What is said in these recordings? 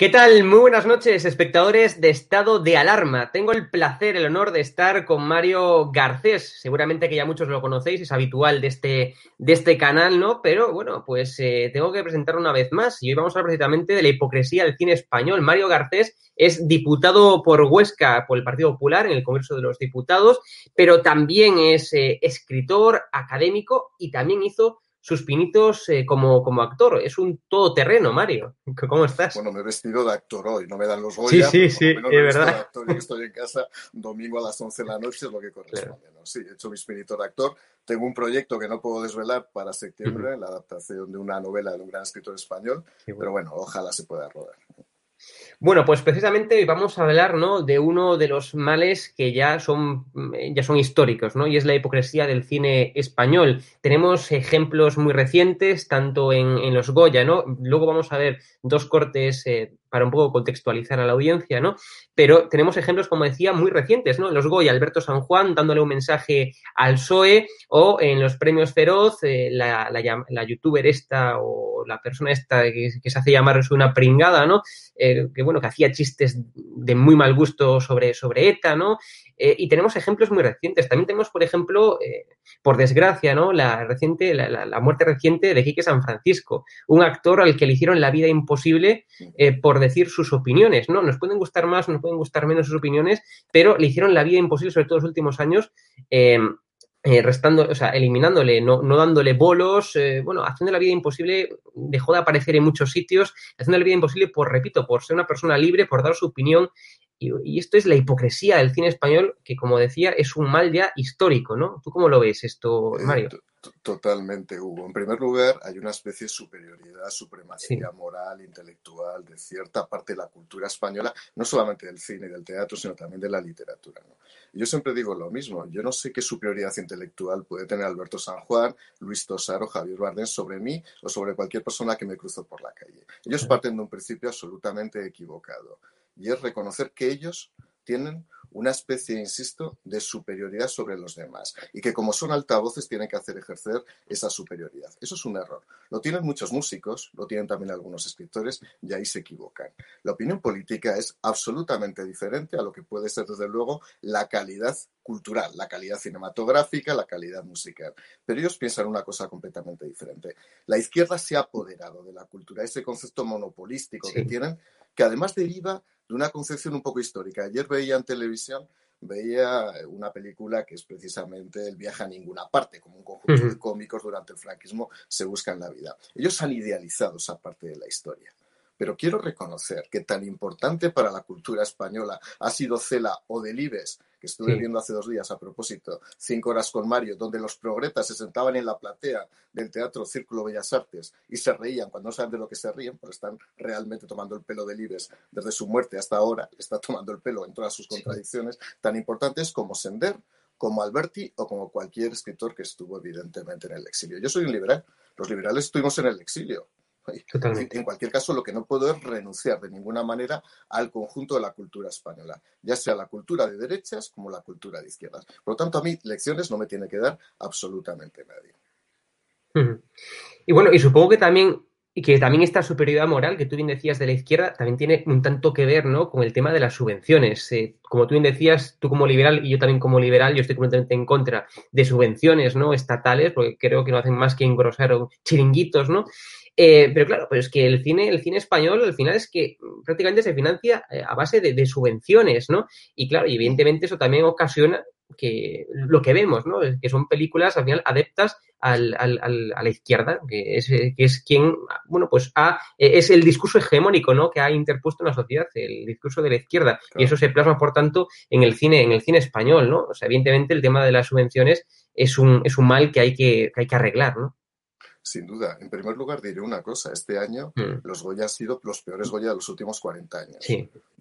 ¿Qué tal? Muy buenas noches, espectadores de Estado de Alarma. Tengo el placer, el honor de estar con Mario Garcés. Seguramente que ya muchos lo conocéis, es habitual de este, de este canal, ¿no? Pero bueno, pues eh, tengo que presentar una vez más y hoy vamos a hablar precisamente de la hipocresía del cine español. Mario Garcés es diputado por Huesca, por el Partido Popular, en el Congreso de los Diputados, pero también es eh, escritor, académico y también hizo sus pinitos eh, como, como actor. Es un todoterreno, Mario. ¿Cómo estás? Bueno, me he vestido de actor hoy, no me dan los Goya. Sí, sí, sí, es verdad. Actor, estoy en casa domingo a las 11 de la noche, es lo que corresponde. Claro. ¿no? Sí, he hecho mis pinitos de actor. Tengo un proyecto que no puedo desvelar para septiembre, uh -huh. la adaptación de una novela de un gran escritor español, bueno. pero bueno, ojalá se pueda rodar. Bueno, pues precisamente vamos a hablar ¿no? de uno de los males que ya son, ya son históricos, ¿no? Y es la hipocresía del cine español. Tenemos ejemplos muy recientes, tanto en, en los Goya, ¿no? Luego vamos a ver dos cortes eh, para un poco contextualizar a la audiencia, ¿no? Pero tenemos ejemplos, como decía, muy recientes, ¿no? En los Goya, Alberto San Juan dándole un mensaje al PSOE o en los premios Feroz, eh, la, la, la, youtuber esta o la persona esta que, se hace llamar una pringada, ¿no? Eh, que, bueno, que hacía chistes de muy mal gusto sobre, sobre ETA, ¿no? Eh, y tenemos ejemplos muy recientes. También tenemos, por ejemplo, eh, por desgracia, ¿no? La, reciente, la, la, muerte reciente de Quique San Francisco, un actor al que le hicieron la vida imposible eh, por decir sus opiniones, ¿no? Nos pueden gustar más, nos pueden gustar menos sus opiniones, pero le hicieron la vida imposible, sobre todo en los últimos años. Eh, restando, o sea, eliminándole, no, no dándole bolos, bueno, haciendo la vida imposible, dejó de aparecer en muchos sitios, haciendo la vida imposible por, repito, por ser una persona libre, por dar su opinión y, y, esto es la hipocresía del cine español, que como decía, es un mal ya histórico, ¿no? ¿Tú cómo lo ves esto, Mario? Totalmente, Hugo. En primer lugar, hay una especie de superioridad, supremacía sí. moral, intelectual, de cierta parte de la cultura española, no solamente del cine y del teatro, sino también de la literatura. ¿no? Yo siempre digo lo mismo, yo no sé qué superioridad intelectual puede tener Alberto San Juan, Luis Tosar o Javier Bardem sobre mí o sobre cualquier persona que me cruzo por la calle. Ellos parten de un principio absolutamente equivocado y es reconocer que ellos tienen una especie, insisto, de superioridad sobre los demás y que como son altavoces tienen que hacer ejercer esa superioridad. Eso es un error. Lo tienen muchos músicos, lo tienen también algunos escritores y ahí se equivocan. La opinión política es absolutamente diferente a lo que puede ser, desde luego, la calidad cultural, la calidad cinematográfica, la calidad musical. Pero ellos piensan una cosa completamente diferente. La izquierda se ha apoderado de la cultura, ese concepto monopolístico que tienen, que además deriva de una concepción un poco histórica. Ayer veía en televisión, veía una película que es precisamente El viaje a ninguna parte, como un conjunto de cómicos durante el franquismo se buscan la vida. Ellos han idealizado esa parte de la historia. Pero quiero reconocer que tan importante para la cultura española ha sido Cela o Delibes que estuve viendo hace dos días a propósito, Cinco horas con Mario, donde los progretas se sentaban en la platea del Teatro Círculo Bellas Artes y se reían. Cuando no saben de lo que se ríen, porque están realmente tomando el pelo de Libes desde su muerte hasta ahora, está tomando el pelo en todas sus contradicciones, tan importantes como Sender, como Alberti o como cualquier escritor que estuvo evidentemente en el exilio. Yo soy un liberal, los liberales estuvimos en el exilio, en cualquier caso, lo que no puedo es renunciar de ninguna manera al conjunto de la cultura española, ya sea la cultura de derechas como la cultura de izquierdas. Por lo tanto, a mí lecciones no me tiene que dar absolutamente nadie. Y bueno, y supongo que también y que también esta superioridad moral que tú bien decías de la izquierda también tiene un tanto que ver ¿no? con el tema de las subvenciones. Eh, como tú bien decías, tú como liberal y yo también como liberal, yo estoy completamente en contra de subvenciones ¿no? estatales, porque creo que no hacen más que engrosar chiringuitos, ¿no? Eh, pero claro, pues es que el cine, el cine español al final es que prácticamente se financia eh, a base de, subvenciones, ¿no? Y claro, y evidentemente eso también ocasiona que lo que vemos, ¿no? Que son películas al final adeptas al, al, a la izquierda, que es, que es quien, bueno, pues ha, es el discurso hegemónico, ¿no? Que ha interpuesto en la sociedad, el discurso de la izquierda. Y eso se plasma, por tanto, en el cine, en el cine español, ¿no? O sea, evidentemente el tema de las subvenciones es un, es un mal que hay que, que hay que arreglar, ¿no? Sin duda. En primer lugar, diré una cosa. Este año mm. los Goya han sido los peores Goya de los últimos 40 años.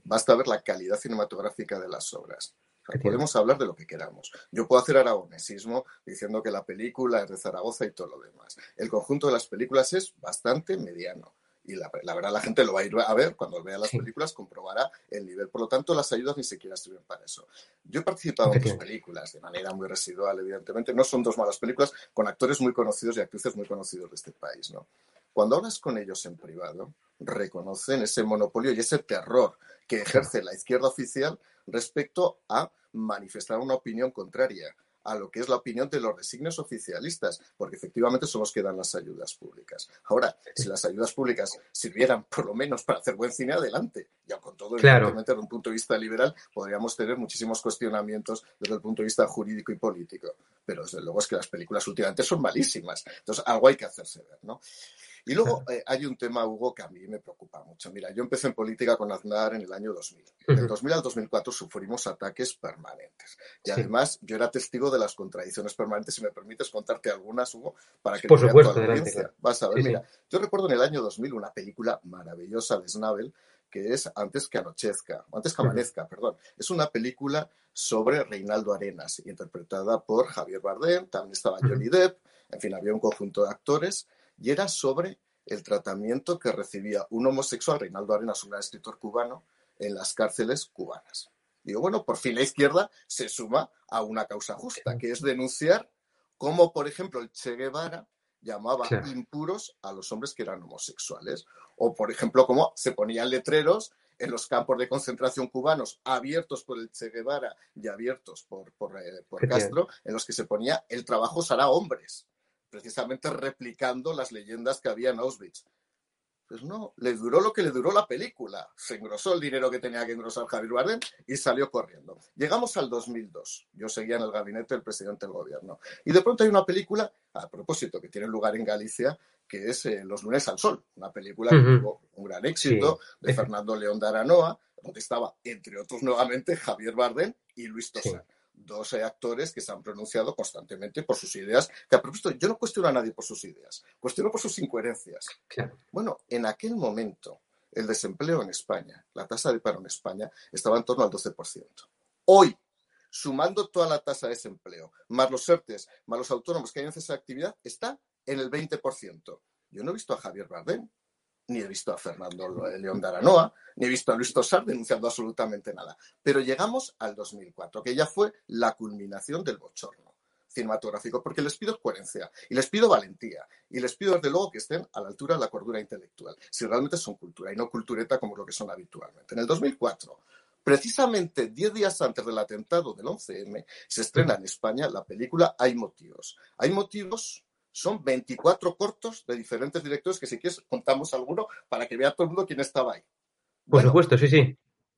Basta ver la calidad cinematográfica de las obras. podemos hablar de lo que queramos. Yo puedo hacer aragonesismo diciendo que la película es de Zaragoza y todo lo demás. El conjunto de las películas es bastante mediano y la, verdad la gente lo va a ir a ver cuando vea las películas, comprobará el nivel. Por lo tanto, las ayudas ni siquiera sirven para eso. Yo he participado en dos películas de manera muy residual, evidentemente. No son dos malas películas, con actores muy conocidos y actrices muy conocidos de este país, ¿no? Cuando hablas con ellos en privado, reconocen ese monopolio y ese terror que ejerce la izquierda oficial respecto a manifestar una opinión contraria a lo que es la opinión de los designios oficialistas, porque efectivamente son los que dan las ayudas públicas. Ahora, si las ayudas públicas sirvieran por lo menos para hacer buen cine, adelante. Ya con todo, evidentemente, desde un punto de vista liberal, podríamos tener muchísimos cuestionamientos desde el punto de vista jurídico y político. Pero desde luego es que las películas últimamente son malísimas. Entonces, algo hay que hacerse ver, ¿no? Y luego eh, hay un tema, Hugo, que a mí me preocupa mucho. Mira, yo empecé en política con Aznar en el año 2000. Del 2000 al 2004 sufrimos ataques permanentes. Y además yo era testigo de las contradicciones permanentes. Si me permites contarte algunas, Hugo, para que Por supuesto, audiencia. Vas a ver, mira, yo recuerdo en el año 2000 una película maravillosa de Snabel que es Antes que anochezca, antes que amanezca, perdón. Es una película sobre Reinaldo Arenas, interpretada por Javier Bardem, también estaba Johnny Depp, en fin, había un conjunto de actores y era sobre el tratamiento que recibía un homosexual, Reinaldo Arenas, un gran escritor cubano, en las cárceles cubanas. Digo, bueno, por fin la izquierda se suma a una causa justa, que es denunciar cómo, por ejemplo, el Che Guevara llamaba impuros a los hombres que eran homosexuales. O, por ejemplo, cómo se ponían letreros en los campos de concentración cubanos abiertos por el Che Guevara y abiertos por, por, eh, por Castro, en los que se ponía el trabajo será hombres precisamente replicando las leyendas que había en Auschwitz. Pues no, le duró lo que le duró la película. Se engrosó el dinero que tenía que engrosar Javier Bardem y salió corriendo. Llegamos al 2002. Yo seguía en el gabinete del presidente del gobierno. Y de pronto hay una película, a propósito, que tiene lugar en Galicia, que es eh, Los lunes al sol. Una película que tuvo un gran éxito de Fernando León de Aranoa, donde estaba, entre otros, nuevamente Javier Bardem y Luis Tosar dos actores que se han pronunciado constantemente por sus ideas, que a propósito, yo no cuestiono a nadie por sus ideas, cuestiono por sus incoherencias. Bueno, en aquel momento, el desempleo en España, la tasa de paro en España, estaba en torno al 12%. Hoy, sumando toda la tasa de desempleo, más los ERTES, más los autónomos que hay en esa actividad, está en el 20%. Yo no he visto a Javier Bardem ni he visto a Fernando León de Aranoa, ni he visto a Luis Tosar denunciando absolutamente nada. Pero llegamos al 2004, que ya fue la culminación del bochorno cinematográfico, porque les pido coherencia y les pido valentía y les pido desde luego que estén a la altura de la cordura intelectual, si realmente son cultura y no cultureta como lo que son habitualmente. En el 2004, precisamente diez días antes del atentado del 11M, se estrena en España la película Hay motivos. Hay motivos son 24 cortos de diferentes directores que si quieres contamos alguno para que vea todo el mundo quién estaba ahí. Por supuesto, sí, sí.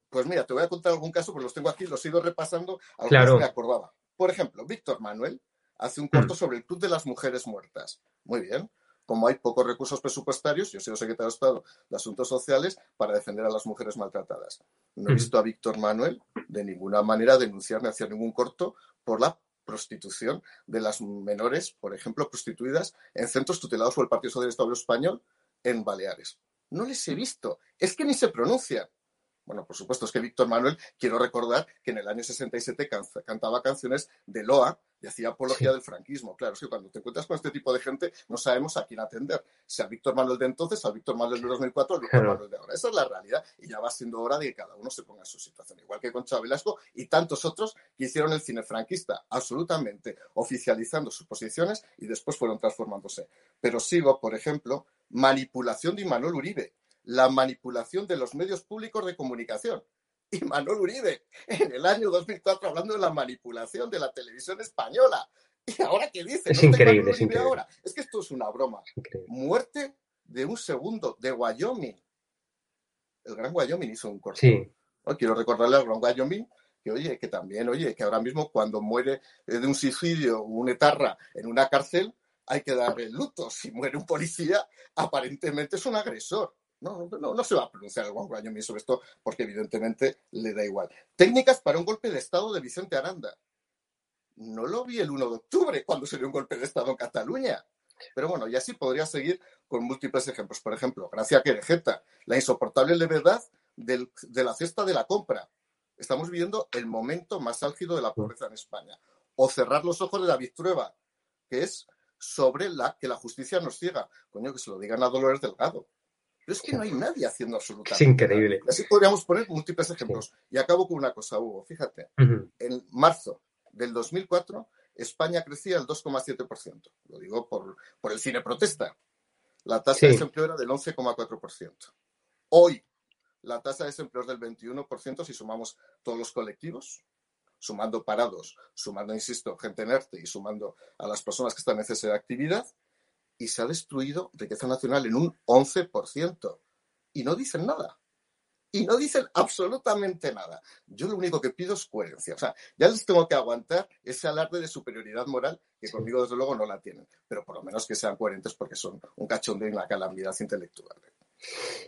Pues mira, te voy a contar algún caso, porque los tengo aquí, los he ido repasando, algunos me acordaba. Por ejemplo, Víctor Manuel hace un corto mm. sobre el Club de las Mujeres Muertas. Muy bien. Como hay pocos recursos presupuestarios, yo soy secretario de Estado de Asuntos Sociales para defender a las mujeres maltratadas. No he mm. visto a Víctor Manuel de ninguna manera denunciar ni hacer ningún corto por la prostitución de las menores, por ejemplo, prostituidas en centros tutelados por el Partido Socialista Español en Baleares. No les he visto. Es que ni se pronuncian. Bueno, por supuesto, es que Víctor Manuel, quiero recordar que en el año 67 cantaba canciones de Loa y hacía apología del franquismo. Claro, es que cuando te encuentras con este tipo de gente no sabemos a quién atender. Si a Víctor Manuel de entonces, a Víctor Manuel de 2004, a Víctor Manuel de ahora. Esa es la realidad y ya va siendo hora de que cada uno se ponga en su situación. Igual que con Chávez Velasco y tantos otros que hicieron el cine franquista absolutamente oficializando sus posiciones y después fueron transformándose. Pero sigo, por ejemplo, manipulación de Manuel Uribe la manipulación de los medios públicos de comunicación. Y Manuel Uribe, en el año 2004, hablando de la manipulación de la televisión española. ¿Y ahora qué dice? Es increíble, es increíble. Ahora? Es que esto es una broma. Muerte de un segundo de Wyoming. El Gran Wyoming hizo un corto. Sí. quiero recordarle al Gran Wyoming que, oye, que también, oye, que ahora mismo cuando muere de un suicidio un etarra en una cárcel, hay que darle luto. Si muere un policía, aparentemente es un agresor. No, no, no se va a pronunciar el Wyoming sobre esto porque evidentemente le da igual. Técnicas para un golpe de Estado de Vicente Aranda. No lo vi el 1 de octubre cuando se dio un golpe de Estado en Cataluña. Pero bueno, y así podría seguir con múltiples ejemplos. Por ejemplo, Gracia Querejeta, la insoportable levedad de la cesta de la compra. Estamos viviendo el momento más álgido de la pobreza en España. O cerrar los ojos de David Trueba, que es sobre la que la justicia nos ciega. Coño, que se lo digan a Dolores Delgado. Pero es que no hay nadie haciendo absolutamente Es increíble. Así podríamos poner múltiples ejemplos. Y acabo con una cosa, Hugo. Fíjate, en marzo del 2004 España crecía el 2,7%. Lo digo por, por el cine protesta. La tasa de desempleo era del 11,4%. Hoy la tasa de desempleo es del 21% si sumamos todos los colectivos, sumando parados, sumando, insisto, gente en y sumando a las personas que están en cese de actividad y se ha destruido riqueza nacional en un 11%. Y no dicen nada. Y no dicen absolutamente nada. Yo lo único que pido es coherencia. O sea, ya les tengo que aguantar ese alarde de superioridad moral que conmigo desde luego no la tienen. Pero por lo menos que sean coherentes porque son un cachondeo y una calamidad intelectual.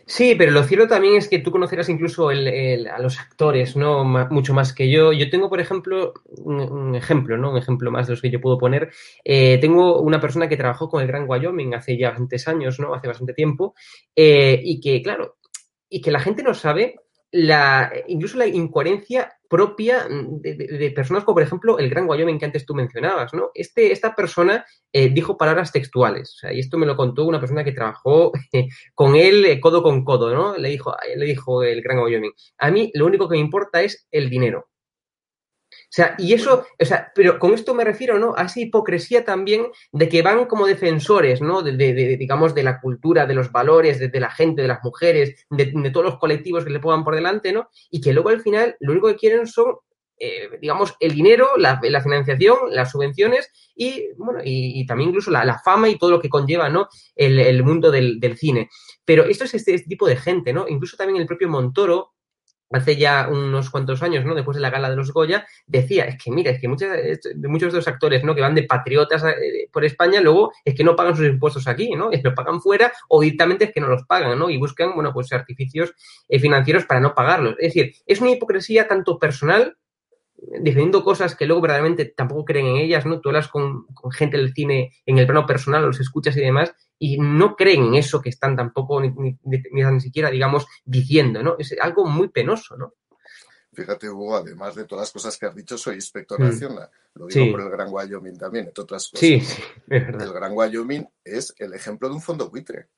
Sí, pero lo cierto también es que tú conocerás incluso a los actores, ¿no? mucho más que yo. Yo tengo, por ejemplo, un, ejemplo, ¿no? Un ejemplo más de los que yo puedo poner. Eh, tengo una persona que trabajó con el Gran Wyoming hace ya bastantes años, ¿no? Hace bastante tiempo. Eh, y que, claro, y que la gente no sabe la, incluso la incoherencia propia de, personas como, por ejemplo, el gran Wyoming que antes tú mencionabas, ¿no? Este, esta persona eh, dijo palabras textuales, o sea, y esto me lo contó una persona que trabajó con él eh, codo con codo, ¿no? Le dijo, le dijo el gran Wyoming, a mí lo único que me importa es el dinero. O sea, y eso, o sea, pero con esto me refiero, ¿no? A esa hipocresía también de que van como defensores, ¿no? De, digamos, de la cultura, de los valores, de, la gente, de las mujeres, de, todos los colectivos que le pongan por delante, ¿no? Y que luego al final lo único que quieren son, eh, digamos, el dinero, la, financiación, las subvenciones y, bueno, y, también incluso la, fama y todo lo que conlleva, ¿no? El, mundo del, cine. Pero esto es este, este tipo de gente, ¿no? Incluso también el propio Montoro, hace ya unos cuantos años, ¿no? Después de la gala de los Goya, decía, es que mira, es que muchos, de muchos de los actores, ¿no? Que van de patriotas eh, por España, luego es que no pagan sus impuestos aquí, ¿no? Es que los pagan fuera o directamente es que no los pagan, ¿no? Y buscan, bueno, pues artificios eh, financieros para no pagarlos. Es decir, es una hipocresía tanto personal defendiendo cosas que luego verdaderamente tampoco creen en ellas, ¿no? Tú hablas con, con, gente del cine en el plano personal, los escuchas y demás, y no creen en eso que están tampoco ni, ni, siquiera, digamos, diciendo, ¿no? Es algo muy penoso, ¿no? Fíjate, Hugo, además de todas las cosas que has dicho, soy inspector mm. nacional. Lo digo por el Gran Wyoming también, entre otras cosas. Sí, El Gran Wyoming es el ejemplo de un fondo buitre.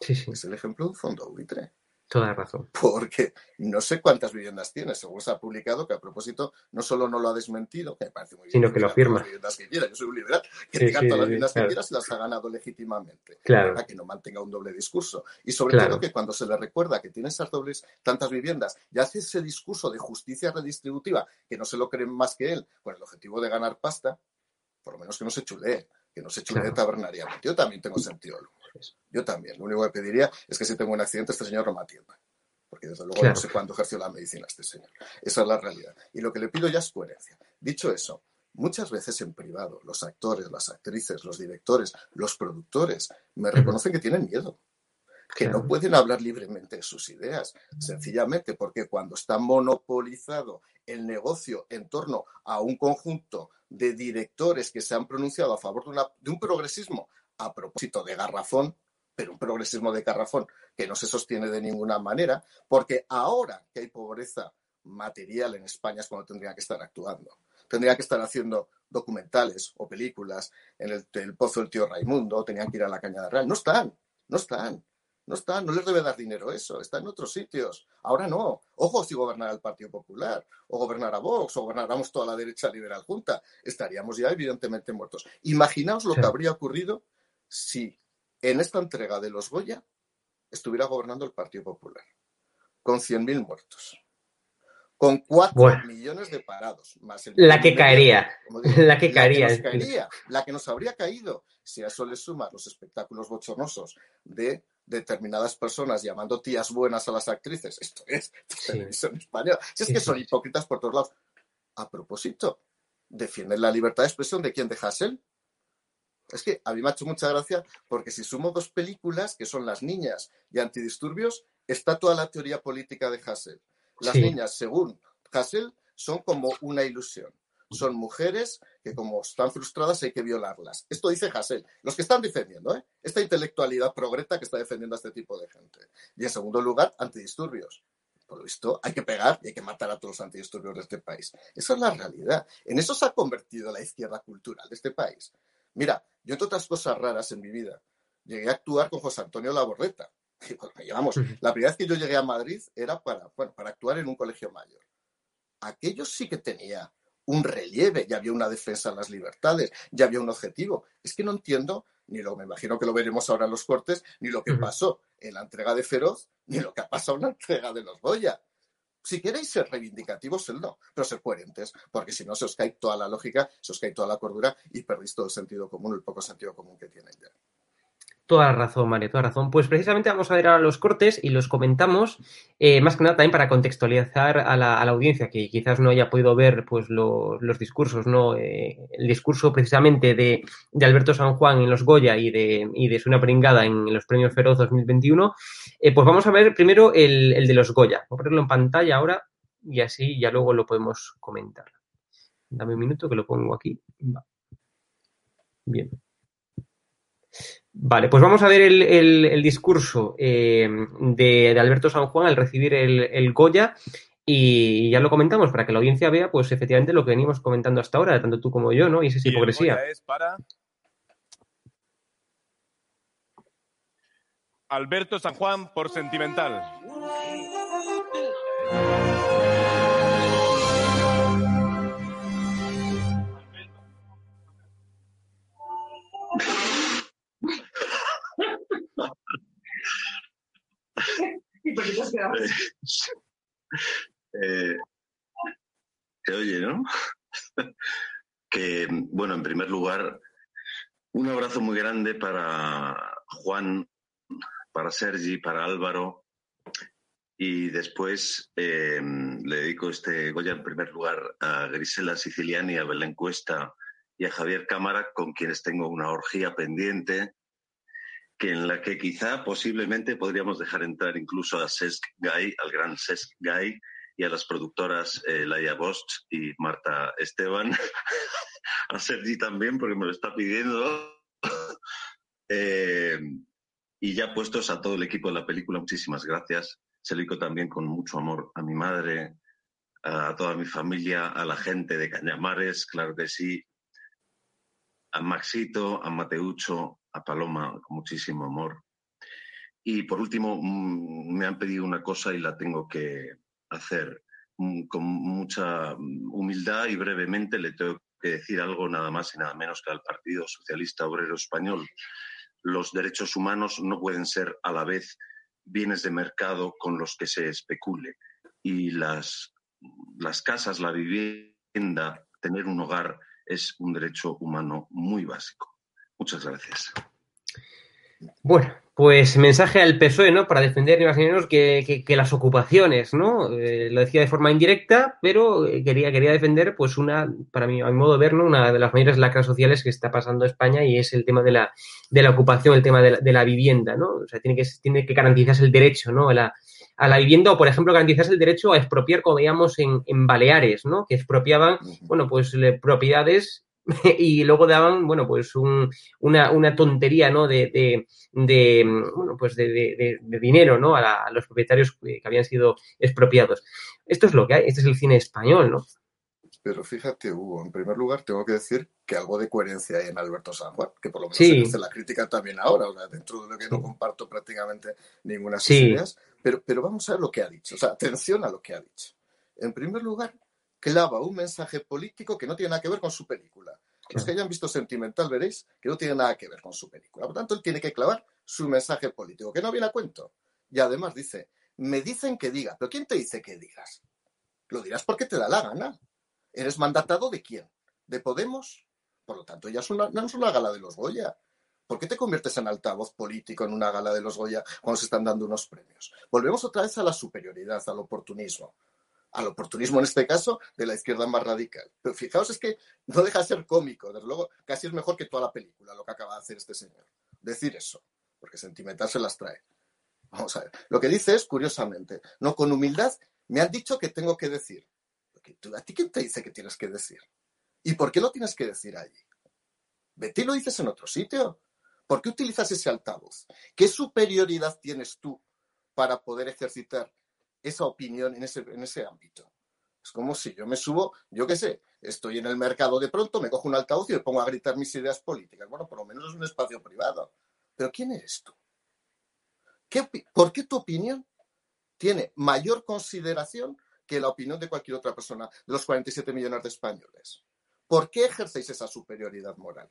Es el ejemplo de un fondo buitre. Toda razón. Porque no sé cuántas viviendas tiene, según se ha publicado, que a propósito no solo no lo ha desmentido, que me parece muy bien. Sino que lo afirma. Las viviendas que quiera, yo soy un liberal, que diga todas las viviendas que quiera si las ha ganado legítimamente. Claro. Para que no mantenga un doble discurso. Y sobre todo que cuando se le recuerda que tiene esas dobles, tantas viviendas, y hace ese discurso de justicia redistributiva, que no se lo creen más que él, con el objetivo de ganar pasta, por lo menos que no se chulee, que no se chulee tabernariamente. Yo también tengo sentido yo también. Lo único que pediría es que si tengo un accidente, este señor no me atienda. Porque desde luego no sé cuándo ejerció la medicina este señor. Esa es la realidad. Y lo que le pido ya es coherencia. Dicho eso, muchas veces en privado, los actores, las actrices, los directores, los productores, me reconocen que tienen miedo que no pueden hablar libremente de sus ideas, sencillamente porque cuando está monopolizado el negocio en torno a un conjunto de directores que se han pronunciado a favor de, una, de un progresismo a propósito de garrafón, pero un progresismo de garrafón que no se sostiene de ninguna manera, porque ahora que hay pobreza material en España es cuando tendría que estar actuando. Tendría que estar haciendo documentales o películas en el, Pozo del Tío Raimundo, tenían que ir a la Cañada Real. No están, no están. No están, no les debe dar dinero eso, está en otros sitios. Ahora no. Ojo si gobernara el Partido Popular, o gobernara Vox, o gobernáramos toda la derecha liberal junta. Estaríamos ya evidentemente muertos. Imaginaos lo que habría ocurrido si en esta entrega de los Goya estuviera gobernando el Partido Popular, con 100.000 muertos, con 4 millones de parados, más el la que caería, la que caería, la que, caería, la que nos habría caído, si a eso le sumas los espectáculos bochornosos de determinadas personas llamando tías buenas a las actrices, esto es televisión española, si es que son hipócritas por todos lados. A propósito, defienden la libertad de expresión de quién de Hassel, es que a mí me ha hecho mucha gracia porque si sumo dos películas, que son Las Niñas y Antidisturbios, está toda la teoría política de Hassel. Las niñas, según Hassel, son como una ilusión. Son mujeres que como están frustradas hay que violarlas. Esto dice Hassel. Los que están defendiendo, ¿eh? Esta intelectualidad progreta que está defendiendo a este tipo de gente. Y en segundo lugar, antidisturbios. Por lo visto, hay que pegar y hay que matar a todos los antidisturbios de este país. Esa es la realidad. En eso se ha convertido la izquierda cultural de este país. Mira, yo entre otras cosas raras en mi vida, llegué a actuar con José Antonio Laborreta. Llevamos, la primera vez que yo llegué a Madrid era para, bueno, para actuar en un colegio mayor. Aquello sí que tenía un relieve, ya había una defensa de las libertades, ya había un objetivo. Es que no entiendo, ni lo, me imagino que lo veremos ahora en los cortes, ni lo que pasó en la entrega de Feroz, ni lo que ha pasado en la entrega de los Goya. Si queréis ser reivindicativos, no, pero ser coherentes, porque si no se os cae toda la lógica, se os cae toda la cordura y perdéis todo el sentido común, el poco sentido común que tiene ya. Toda la razón, Mario, toda la razón. Pues precisamente vamos a ver ahora los cortes y los comentamos, eh, más que nada también para contextualizar a la, audiencia que quizás no haya podido ver pues los discursos, ¿no? Eh, el discurso precisamente de, Alberto San Juan en los Goya y de, y de Pringada en los Premios Feroz 2021. Eh, pues vamos a ver primero el, el de los Goya. Voy a ponerlo en pantalla ahora y así ya luego lo podemos comentar. Dame un minuto que lo pongo aquí. Bien. Vale, pues vamos a ver el, discurso eh, de, Alberto San Juan al recibir el, Goya y ya lo comentamos para que la audiencia vea, pues efectivamente lo que venimos comentando hasta ahora, tanto tú como yo, ¿no? Y esa es hipocresía. es para Alberto San Juan por sentimental. Eh, se oye, ¿no? que, bueno, en primer lugar, un abrazo muy grande para Juan, para Sergi, para Álvaro. Y después eh, le dedico este Goya en primer lugar a Grisela Siciliani, a Belén Cuesta y a Javier Cámara, con quienes tengo una orgía pendiente que en la que quizá posiblemente podríamos dejar entrar incluso a Sesc Guy, al gran Sesc Guy, y a las productoras eh, Laia Bosch y Marta Esteban, a Sergi también, porque me lo está pidiendo. Eh, y ya puestos a todo el equipo de la película, muchísimas gracias. Se lo digo también con mucho amor a mi madre, a toda mi familia, a la gente de Cañamares, claro que sí, a Maxito, a Mateucho, a Paloma con muchísimo amor. Y por último, mm, me han pedido una cosa y la tengo que hacer mm, con mucha humildad y brevemente le tengo que decir algo nada más y nada menos que al Partido Socialista Obrero Español. Los derechos humanos no pueden ser a la vez bienes de mercado con los que se especule. Y las, las casas, la vivienda, tener un hogar es un derecho humano muy básico. Muchas gracias. Bueno, pues mensaje al PSOE, ¿no? Para defender ni más ni menos que, las ocupaciones, ¿no? Eh, lo decía de forma indirecta, pero eh, quería, quería defender, pues, una, para mí, a mi modo de ver, Una de las mayores lacras sociales que está pasando España y es el tema de la, de la ocupación, el tema de la, vivienda, ¿no? O sea, tiene que, tiene que garantizarse el derecho, ¿no? A la, a la vivienda o, por ejemplo, garantizarse el derecho a expropiar, como veíamos en, en Baleares, ¿no? Que expropiaban, bueno, pues propiedades y luego daban, bueno, pues un, una, una, tontería, ¿no? De, de, de bueno, pues de, de, dinero, ¿no? A, los propietarios que habían sido expropiados. Esto es lo que hay, este es el cine español, ¿no? Pero fíjate, Hugo, en primer lugar tengo que decir que algo de coherencia hay en Alberto San Juan, que por lo menos se hace la crítica también ahora, o sea, dentro de lo que no comparto prácticamente ninguna de sus ideas, pero, pero vamos a ver lo que ha dicho, o sea, atención a lo que ha dicho. En primer lugar, clava un mensaje político que no tiene nada que ver con su película. Los que hayan visto Sentimental veréis que no tiene nada que ver con su película. Por tanto, él tiene que clavar su mensaje político, que no viene a cuento. Y además dice, me dicen que diga, pero ¿quién te dice que digas? Lo dirás porque te da la gana. ¿Eres mandatado de quién? ¿De Podemos? Por lo tanto, ya es una, no es una gala de los Goya. ¿Por qué te conviertes en altavoz político en una gala de los Goya cuando se están dando unos premios? Volvemos otra vez a la superioridad, al oportunismo al oportunismo en este caso de la izquierda más radical. Pero fijaos, es que no deja de ser cómico, desde luego casi es mejor que toda la película lo que acaba de hacer este señor. Decir eso, porque sentimental se las trae. Vamos a ver. Lo que dice es, curiosamente, no con humildad, me han dicho que tengo que decir. ¿A ti quién te dice que tienes que decir? ¿Y por qué lo tienes que decir allí? Vete y lo dices en otro sitio. ¿Por qué utilizas ese altavoz? ¿Qué superioridad tienes tú para poder ejercitar esa opinión en ese, en ese ámbito. Es como si yo me subo, yo qué sé, estoy en el mercado de pronto, me cojo un altavoz y pongo a gritar mis ideas políticas. Bueno, por lo menos es un espacio privado. Pero ¿quién eres tú? ¿Por qué tu opinión tiene mayor consideración que la opinión de cualquier otra persona de los 47 millones de españoles? ¿Por qué ejercéis esa superioridad moral?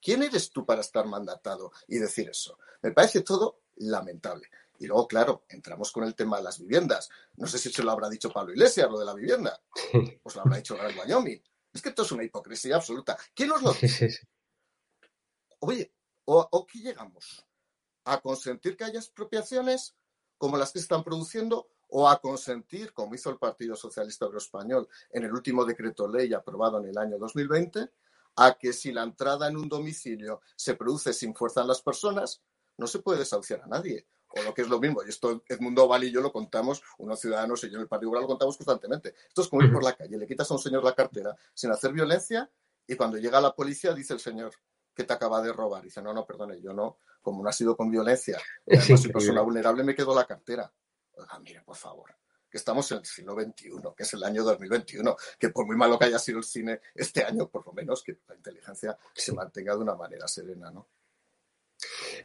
¿Quién eres tú para estar mandatado y decir eso? Me parece todo lamentable. Y luego, claro, entramos con el tema de las viviendas. No sé si se lo habrá dicho Pablo Iglesias, lo de la vivienda. Pues lo habrá dicho Gran Wyoming. Es que esto es una hipocresía absoluta. ¿Quién nos lo dice? Oye, ¿o, qué llegamos? ¿A consentir que haya expropiaciones como las que están produciendo o a consentir, como hizo el Partido Socialista Obrero Español en el último decreto ley aprobado en el año 2020, a que si la entrada en un domicilio se produce sin fuerza en las personas, no se puede desahuciar a nadie o lo que es lo mismo, y esto Edmundo Val y yo lo contamos, unos ciudadanos y yo en el Partido Popular lo contamos constantemente. Esto es como ir por la calle, le quitas a un señor la cartera sin hacer violencia y cuando llega la policía dice el señor que te acaba de robar. dice, no, no, perdone, yo no, como no ha sido con violencia, además soy persona vulnerable, me quedo la cartera. Oiga, mire, por favor, que estamos en el siglo XXI, que es el año 2021, que por muy malo que haya sido el cine este año, por lo menos que la inteligencia se mantenga de una manera serena, ¿no?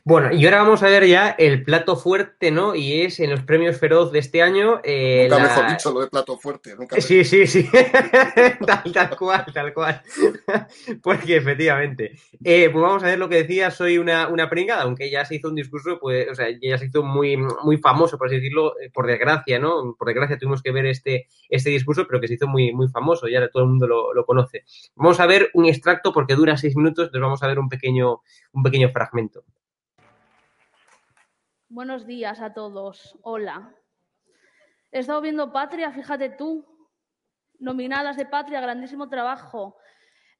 Bueno, y ahora vamos a ver ya el plato fuerte, ¿no? Y es en los premios Feroz de este año. Eh, nunca mejor dicho lo de plato fuerte. Nunca sí, sí, sí. tal, cual, tal cual. Porque efectivamente. Eh, pues vamos a ver lo que decía, soy una, una pringada, aunque ya se hizo un discurso, pues, o sea, ya se hizo muy, muy famoso, por así decirlo, eh, por desgracia, ¿no? Por desgracia tuvimos que ver este, este discurso, pero que se hizo muy, muy famoso, ya todo el mundo lo, lo conoce. Vamos a ver un extracto porque dura seis minutos, entonces vamos a ver un pequeño, un pequeño fragmento. Buenos días a todos. Hola. He estado viendo Patria, fíjate tú. Nominadas de Patria, grandísimo trabajo.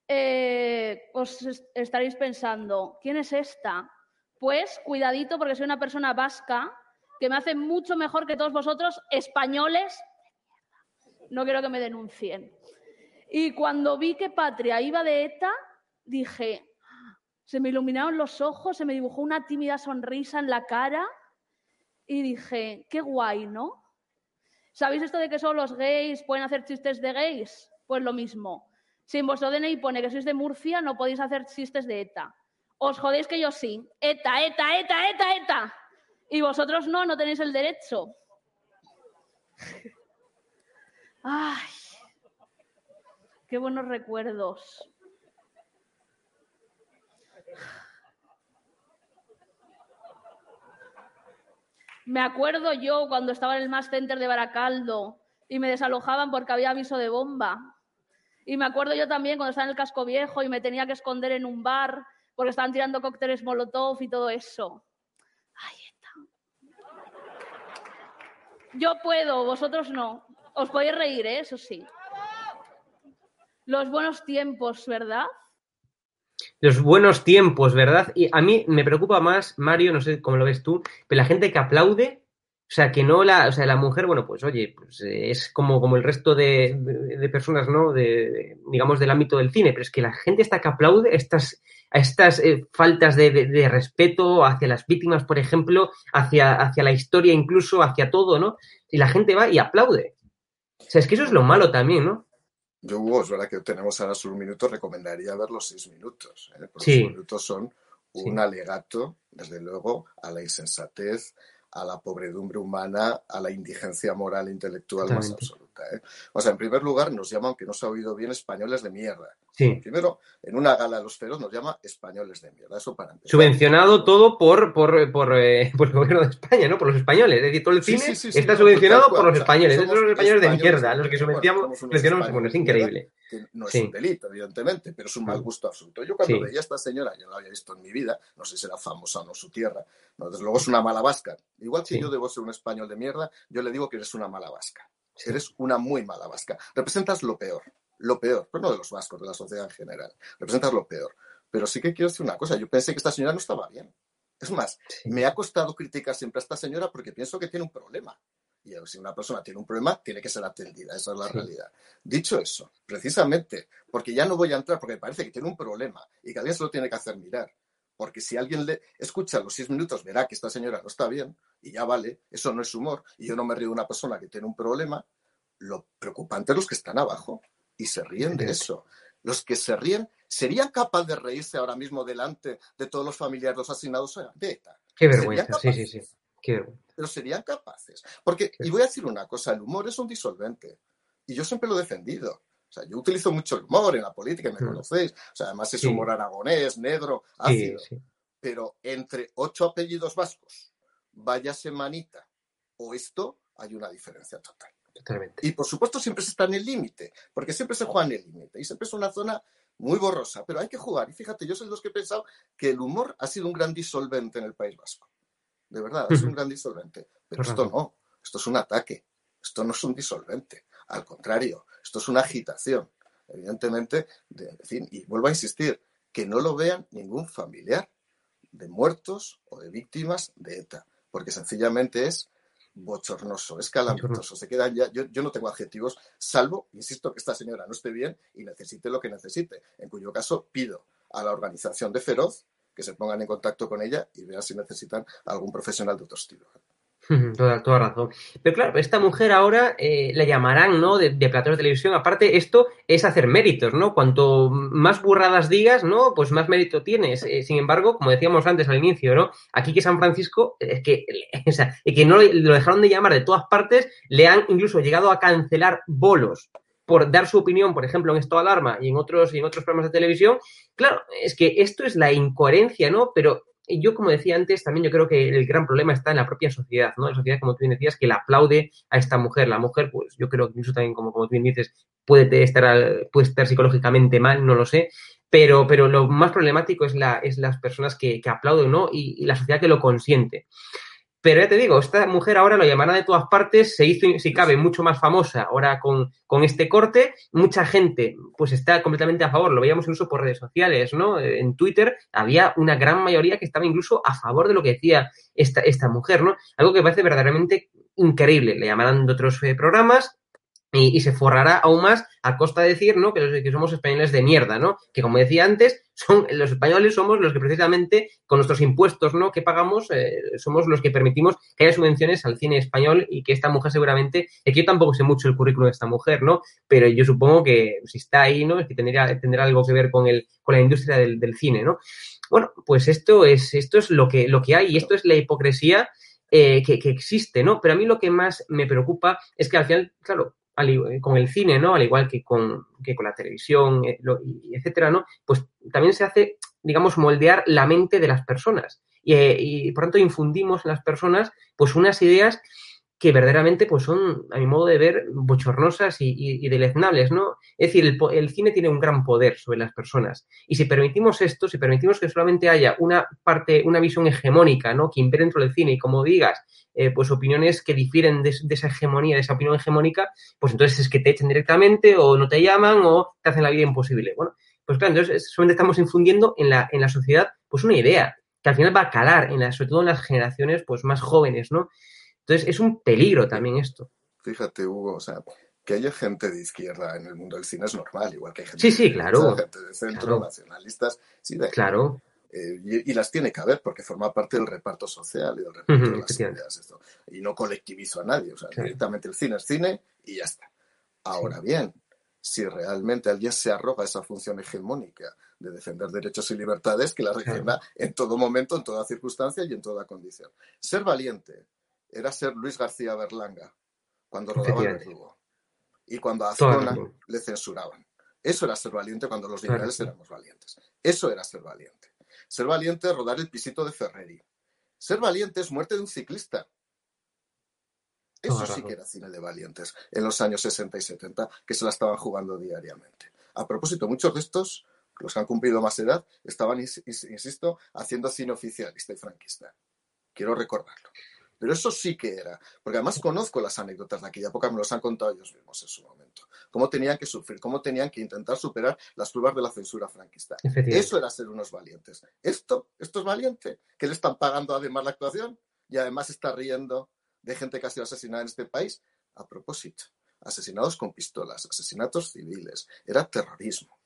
Eh, os estaréis pensando, ¿quién es esta? Pues cuidadito porque soy una persona vasca que me hace mucho mejor que todos vosotros, españoles. No quiero que me denuncien. Y cuando vi que Patria iba de ETA, dije, se me iluminaron los ojos, se me dibujó una tímida sonrisa en la cara y dije, qué guay, ¿no? ¿Sabéis esto de que solo los gays pueden hacer chistes de gays? Pues lo mismo. Si en vuestro DNI pone que sois de Murcia, no podéis hacer chistes de ETA. Os jodéis que yo sí. ETA, ETA, ETA, ETA, ETA. Y vosotros no, no tenéis el derecho. Ay, qué buenos recuerdos. Me acuerdo yo cuando estaba en el Mass Center de Baracaldo y me desalojaban porque había aviso de bomba. Y me acuerdo yo también cuando estaba en el casco viejo y me tenía que esconder en un bar porque estaban tirando cócteles Molotov y todo eso. Ahí está. Yo puedo, vosotros no. Os podéis reír, ¿eh? eso sí. Los buenos tiempos, ¿verdad? Los buenos tiempos, ¿verdad? Y a mí me preocupa más, Mario, no sé cómo lo ves tú, pero la gente que aplaude o sea, que no la, o sea, la mujer, bueno, pues oye, pues eh, es como, como el resto de, de, personas, ¿no? De, digamos, del ámbito del cine, pero es que la gente está que aplaude estas, estas eh, faltas de, de, respeto hacia las víctimas, por ejemplo, hacia, hacia la historia incluso, hacia todo, ¿no? Y la gente va y aplaude. O sea, es que eso es lo malo también, ¿no? Yo, Hugo, es verdad que tenemos ahora solo un minuto, recomendaría ver los seis minutos. ¿eh? Porque sí. los minutos son un sí. alegato, desde luego, a la insensatez, a la pobredumbre humana, a la indigencia moral e intelectual más absoluta. ¿Eh? O sea, en primer lugar, nos llaman, que no se ha oído bien, españoles de mierda. Sí. Primero, en una gala de los feroz nos llama españoles de mierda. Eso para empezar. Subvencionado todo por, por, por, eh, por, el gobierno de España, ¿no? Por los españoles. Es decir, todo el cine sí, sí, sí, está subvencionado por los españoles. Son los españoles de mierda, los que subvencionamos. Bueno, bueno, es increíble. Que no es un delito, evidentemente, pero es un mal gusto absoluto. Yo cuando veía a esta señora, yo no la había visto en mi vida, no sé si era famosa o no su tierra, no, desde luego es una mala vasca. Igual si yo debo ser un español de mierda, yo le digo que eres una mala vasca. Eres una muy mala vasca. Representas lo peor lo peor, pero no de los vascos, de la sociedad en general. Representas lo peor. Pero sí que quiero decir una cosa, yo pensé que esta señora no estaba bien. Es más, me ha costado criticar siempre a esta señora porque pienso que tiene un problema. Y si una persona tiene un problema, tiene que ser atendida. Esa es la sí. realidad. Dicho eso, precisamente, porque ya no voy a entrar, porque me parece que tiene un problema y que alguien se lo tiene que hacer mirar. Porque si alguien le escucha los seis minutos, verá que esta señora no está bien y ya vale, eso no es humor. Y yo no me río de una persona que tiene un problema. Lo preocupante es los que están abajo y se ríen de eso. Los que se ríen serían capaces de reírse ahora mismo delante de todos los familiares de los asesinados de ETA. Qué vergüenza, sí, sí, sí. Qué vergüenza. Pero serían capaces. Porque, y voy a decir una cosa, el humor es un disolvente. Y yo siempre lo he defendido. O sea, yo utilizo mucho el humor en la política, me mm. conocéis. O sea, además es sí. humor aragonés, negro, ácido. Sí, sí. Pero entre ocho apellidos vascos, vaya semanita o esto, hay una diferencia total. Totalmente. Y por supuesto siempre se está en el límite, porque siempre se juega en el límite y siempre es una zona muy borrosa, pero hay que jugar. Y fíjate, yo soy de los que he pensado que el humor ha sido un gran disolvente en el País Vasco. De verdad, es un gran disolvente. Pero esto no, esto es un ataque, esto no es un disolvente. Al contrario, esto es una agitación. Evidentemente, y vuelvo a insistir, que no lo vean ningún familiar de muertos o de víctimas de ETA, porque sencillamente es bochornoso, es calamitoso. Se quedan ya, yo, yo, no tengo adjetivos, salvo, insisto, que esta señora no esté bien y necesite lo que necesite, en cuyo caso pido a la organización de Feroz que se pongan en contacto con ella y vean si necesitan algún profesional de otro estilo. Toda, toda razón. Pero claro, esta mujer ahora eh, la llamarán, ¿no? De, de platós de televisión. Aparte, esto es hacer méritos, ¿no? Cuanto más burradas digas, ¿no? Pues más mérito tienes. Eh, sin embargo, como decíamos antes al inicio, ¿no? Aquí que San Francisco, es que, o sea, que no lo dejaron de llamar de todas partes, le han incluso llegado a cancelar bolos por dar su opinión, por ejemplo, en Esto Alarma y en otros, y en otros programas de televisión. Claro, es que esto es la incoherencia, ¿no? Pero yo, como decía antes, también yo creo que el gran problema está en la propia sociedad, ¿no? La sociedad, como tú bien decías, que la aplaude a esta mujer. La mujer, pues yo creo que incluso también, como, como tú bien dices, puede estar, puede estar psicológicamente mal, no lo sé. Pero, pero lo más problemático es, la, es las personas que, que aplauden, ¿no? Y, y la sociedad que lo consiente. Pero ya te digo, esta mujer ahora lo llamará de todas partes, se hizo, si cabe, mucho más famosa ahora con, con, este corte. Mucha gente pues está completamente a favor, lo veíamos incluso por redes sociales, ¿no? En Twitter había una gran mayoría que estaba incluso a favor de lo que decía esta, esta mujer, ¿no? Algo que parece verdaderamente increíble. Le llamarán de otros eh, programas, y, se forrará aún más a costa de decir ¿no? que, que, somos españoles de mierda, ¿no? Que como decía antes, son los españoles somos los que precisamente con nuestros impuestos ¿no? que pagamos eh, somos los que permitimos que haya subvenciones al cine español y que esta mujer seguramente, que yo tampoco sé mucho el currículum de esta mujer, ¿no? Pero yo supongo que si está ahí, ¿no? Es que tendría, tendrá algo que ver con el, con la industria del, cine, ¿no? Bueno, pues esto es, esto es lo que, lo que hay y esto es la hipocresía eh, que, existe, ¿no? Pero a mí lo que más me preocupa es que al final, claro, con el cine, ¿no? Al igual que con, que con la televisión, eh, etcétera, ¿no? Pues también se hace, digamos, moldear la mente de las personas. Y, y por tanto infundimos en las personas, pues, unas ideas que verdaderamente pues son, a mi modo de ver, bochornosas y, y, deleznables, ¿no? Es decir, el, cine tiene un gran poder sobre las personas. Y si permitimos esto, si permitimos que solamente haya una parte, una visión hegemónica, ¿no? Que impere dentro del cine y como digas, eh, pues opiniones que difieren de, esa hegemonía, de esa opinión hegemónica, pues entonces es que te echen directamente o no te llaman o te hacen la vida imposible. Bueno, pues claro, entonces solamente estamos infundiendo en la, en la sociedad pues una idea que al final va a calar, en sobre todo en las generaciones pues más jóvenes, ¿no? Entonces, es un peligro también esto. Fíjate, Hugo, o sea, que haya gente de izquierda en el mundo del cine es normal, igual que hay gente, sí, sí, claro, de, gente de centro, nacionalistas, sí, de, claro. Eh, y, las tiene que haber porque forma parte del reparto social y del reparto de las ideas. Esto. Y no colectivizo a nadie, o sea, directamente el cine es cine y ya está. Ahora bien, si realmente alguien se arroga esa función hegemónica de defender derechos y libertades, que la defienda en todo momento, en toda circunstancia y en toda condición. Ser valiente, era ser Luis García Berlanga cuando rodaba el Verdugo. Y cuando a Azcona le censuraban. Eso era ser valiente cuando los liberales éramos valientes. Eso era ser valiente. Ser valiente es rodar el pisito de Ferreri. Ser valiente es muerte de un ciclista. Eso sí que era cine de valientes en los años 60 y 70, que se la estaban jugando diariamente. A propósito, muchos de estos, los que han cumplido más edad, estaban, insisto, haciendo cine oficialista y franquista. Quiero recordarlo. Pero eso sí que era, porque además conozco las anécdotas de aquella época, me los han contado ellos mismos en su momento. Cómo tenían que sufrir, cómo tenían que intentar superar las pruebas de la censura franquista. Eso era ser unos valientes. Esto, esto es valiente, que le están pagando además la actuación y además está riendo de gente que ha sido asesinada en este país. A propósito, asesinados con pistolas, asesinatos civiles, era terrorismo.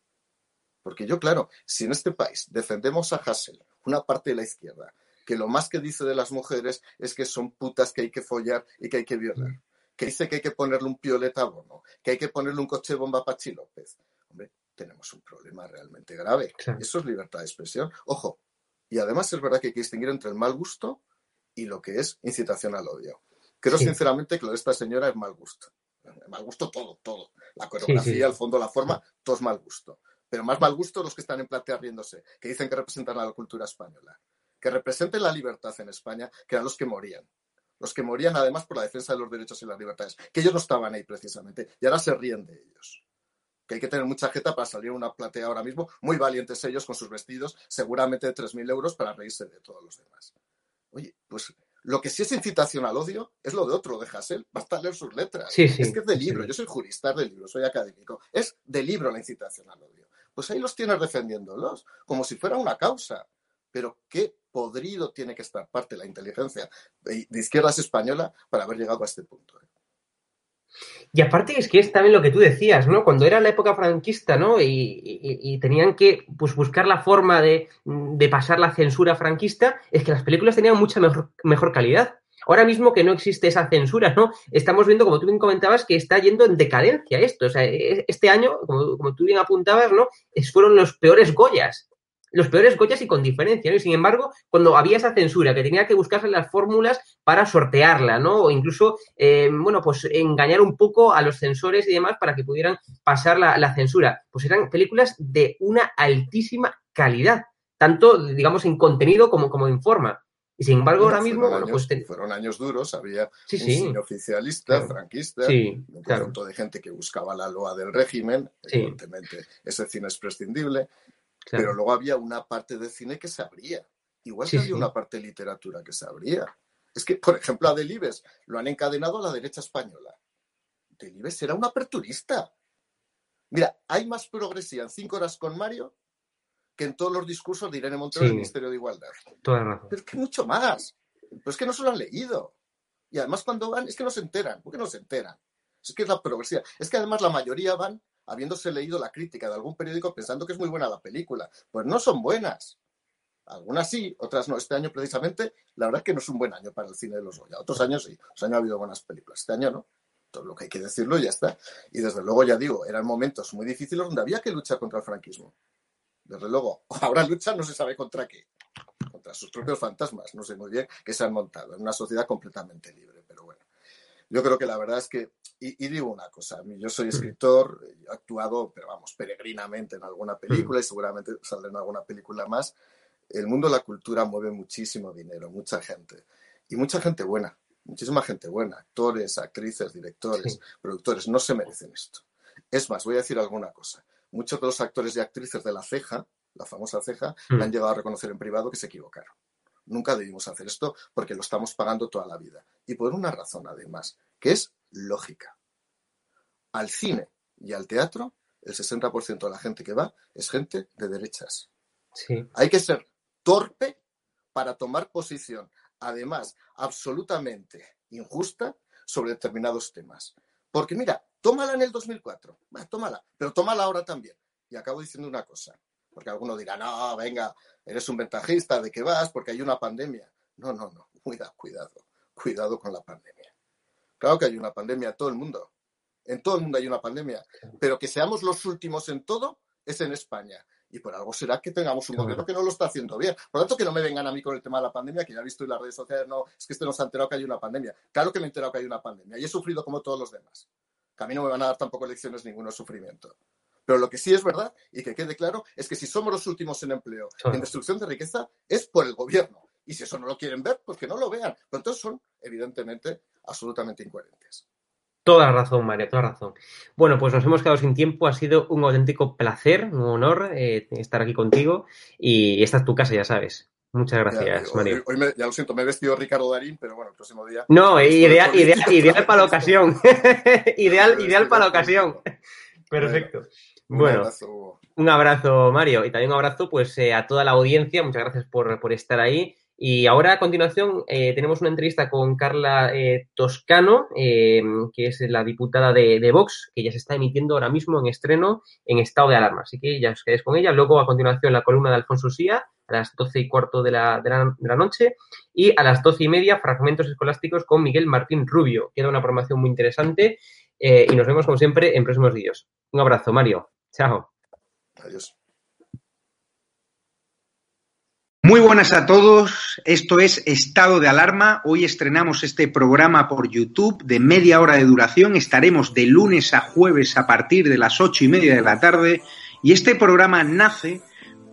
Porque yo, claro, si en este país defendemos a Hassel, una parte de la izquierda, que lo más que dice de las mujeres es que son putas que hay que follar y que hay que violar. Que dice que hay que ponerle un pioleta a Bono, que hay que ponerle un coche bomba a Pachi López. Hombre, tenemos un problema realmente grave. Eso es libertad de expresión. Ojo, y además es verdad que hay que distinguir entre el mal gusto y lo que es incitación al odio. Creo sinceramente que lo de esta señora es mal gusto. Mal gusto todo, todo. La coreografía, el fondo, la forma, todo es mal gusto. Pero más mal gusto los que están en platea riéndose, que dicen que representan a la cultura española que representen la libertad en España, que eran los que morían. Los que morían además por la defensa de los derechos y las libertades, que ellos no estaban ahí precisamente, y ahora se ríen de ellos. Que hay que tener mucha jeta para salir a una platea ahora mismo, muy valientes ellos con sus vestidos, seguramente de 3.000 euros para reírse de todos los demás. Oye, pues lo que sí es incitación al odio es lo de otro, de Hassel. Basta leer sus letras. es que es de libro. Yo soy jurista de libro, soy académico. Es de libro la incitación al odio. Pues ahí los tienes defendiéndolos, como si fuera una causa. Pero qué podrido tiene que estar parte de la inteligencia de, izquierdas española para haber llegado a este punto. ¿eh? Y aparte es que es también lo que tú decías, ¿no? Cuando era la época franquista, ¿no? Y, tenían que pues, buscar la forma de, pasar la censura franquista, es que las películas tenían mucha mejor, mejor calidad. Ahora mismo que no existe esa censura, ¿no? Estamos viendo, como tú bien comentabas, que está yendo en decadencia esto. O sea, e, este año, como tú bien apuntabas, ¿no? fueron los peores Goyas los peores coches y con diferencia, ¿no? Y sin embargo, cuando había esa censura, que tenía que buscarse las fórmulas para sortearla, ¿no? O incluso, eh, bueno, pues engañar un poco a los censores y demás para que pudieran pasar la, censura. Pues eran películas de una altísima calidad, tanto, digamos, en contenido como, como en forma. Y sin embargo, ahora mismo, bueno, pues. Fueron años duros, había un cine oficialista, franquista, un conjunto de gente que buscaba la loa del régimen, evidentemente ese cine es prescindible, pero luego había una parte de cine que se abría. Igual que había una parte de literatura que se abría. Es que, por ejemplo, a Delibes lo han encadenado a la derecha española. Delibes era un aperturista. Mira, hay más progresía en cinco horas con Mario que en todos los discursos de Irene Montero del Ministerio de Igualdad. Pero es que mucho más. Pero es que no se lo han leído. Y además cuando van, es que no se enteran. ¿Por qué no se enteran? Es que es la progresía. Es que además la mayoría van habiéndose leído la crítica de algún periódico pensando que es muy buena la película. Pues no son buenas. Algunas sí, otras no. Este año precisamente, la verdad es que no es un buen año para el cine de los Goya. Otros años sí, otros años ha habido buenas películas. Este año no. Todo lo que hay que decirlo ya está. Y desde luego, ya digo, eran momentos muy difíciles donde había que luchar contra el franquismo. Desde luego, ahora lucha no se sabe contra qué. contra sus propios fantasmas, no sé muy bien, que se han montado en una sociedad completamente libre. Pero bueno, yo creo que la verdad es que, y, digo una cosa, yo soy escritor, he actuado, pero vamos, peregrinamente en alguna película y seguramente saldré en alguna película más. El mundo de la cultura mueve muchísimo dinero, mucha gente, y mucha gente buena, muchísima gente buena, actores, actrices, directores, productores, no se merecen esto. Es más, voy a decir alguna cosa. Muchos de los actores y actrices de la ceja, la famosa ceja, mm. han llegado a reconocer en privado que se equivocaron. Nunca debimos hacer esto porque lo estamos pagando toda la vida. Y por una razón, además, que es lógica. Al cine y al teatro, el 60% de la gente que va es gente de derechas. Hay que ser torpe para tomar posición, además, absolutamente injusta sobre determinados temas. Porque mira, tómala en el 2004, tómala, pero tómala ahora también. Y acabo diciendo una cosa, porque alguno dirá, no, venga, eres un ventajista, ¿de qué vas? Porque hay una pandemia. No, no, no, cuidado, cuidado, cuidado con la pandemia. Claro que hay una pandemia en todo el mundo. En todo el mundo hay una pandemia. Pero que seamos los últimos en todo es en España. Y por algo será que tengamos un gobierno que no lo está haciendo bien. Por lo tanto, que no me vengan a mí con el tema de la pandemia, que ya he visto en las redes sociales, no, es que este no se ha enterado que hay una pandemia. Claro que me he enterado que hay una pandemia y he sufrido como todos los demás. Que a mí no me van a dar tampoco lecciones ninguno sufrimiento. Pero lo que sí es verdad y que quede claro es que si somos los últimos en empleo en destrucción de riqueza es por el gobierno. Y si eso no lo quieren ver, pues que no lo vean. Pero entonces son, evidentemente, absolutamente incoherentes. Toda la razón, Mario, toda razón. Bueno, pues nos hemos quedado sin tiempo. Ha sido un auténtico placer, un honor eh, estar aquí contigo. Y esta es tu casa, ya sabes. Muchas gracias, Mario. Hoy, ya lo siento, me he vestido Ricardo Darín, pero bueno, el próximo día. No, ideal, ideal, para la ocasión. ideal, ideal para la ocasión. Perfecto. Bueno, un abrazo, Mario. Y también un abrazo pues, eh, a toda la audiencia. Muchas gracias por, por estar ahí. Y ahora a continuación eh, tenemos una entrevista con Carla eh, Toscano, eh, que es la diputada de, Vox, que ya se está emitiendo ahora mismo en estreno en estado de alarma. Así que ya os quedéis con ella. Luego a continuación la columna de Alfonso Sía a las doce y cuarto de la, de la, noche y a las doce y media fragmentos escolásticos con Miguel Martín Rubio. Queda una programación muy interesante y nos vemos como siempre en próximos vídeos. Un abrazo, Mario. Chao. Adiós. Muy buenas a todos, esto es Estado de Alarma. Hoy estrenamos este programa por YouTube de media hora de duración. Estaremos de lunes a jueves a partir de las ocho y media de la tarde. Y este programa nace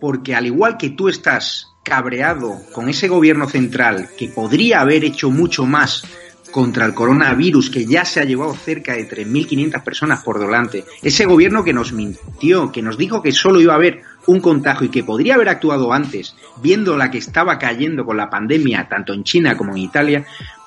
porque al igual que tú estás cabreado con ese gobierno central que podría haber hecho mucho más contra el coronavirus que ya se ha llevado cerca de 3.500 personas por delante, ese gobierno que nos mintió, que nos dijo que solo iba a haber un contagio y que podría haber actuado antes, viendo la que estaba cayendo con la pandemia tanto en China como en Italia,